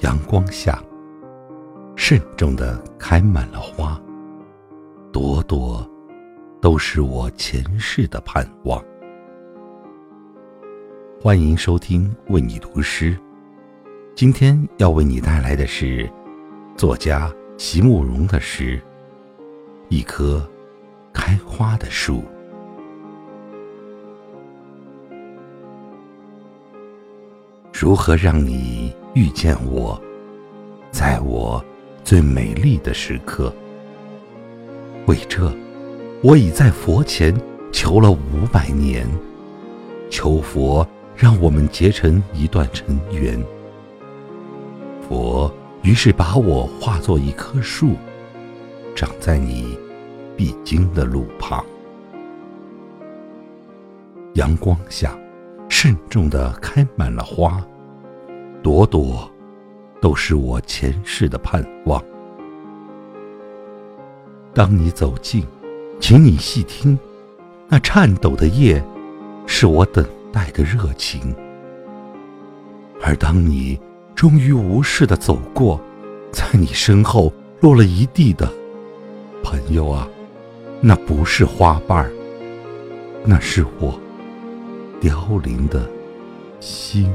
阳光下，慎重的开满了花，朵朵都是我前世的盼望。欢迎收听为你读诗，今天要为你带来的是作家席慕容的诗《一棵开花的树》。如何让你遇见我，在我最美丽的时刻？为这，我已在佛前求了五百年，求佛让我们结成一段尘缘。佛于是把我化作一棵树，长在你必经的路旁，阳光下。慎重地开满了花，朵朵都是我前世的盼望。当你走近，请你细听，那颤抖的叶，是我等待的热情。而当你终于无视的走过，在你身后落了一地的，朋友啊，那不是花瓣儿，那是我。凋零的心。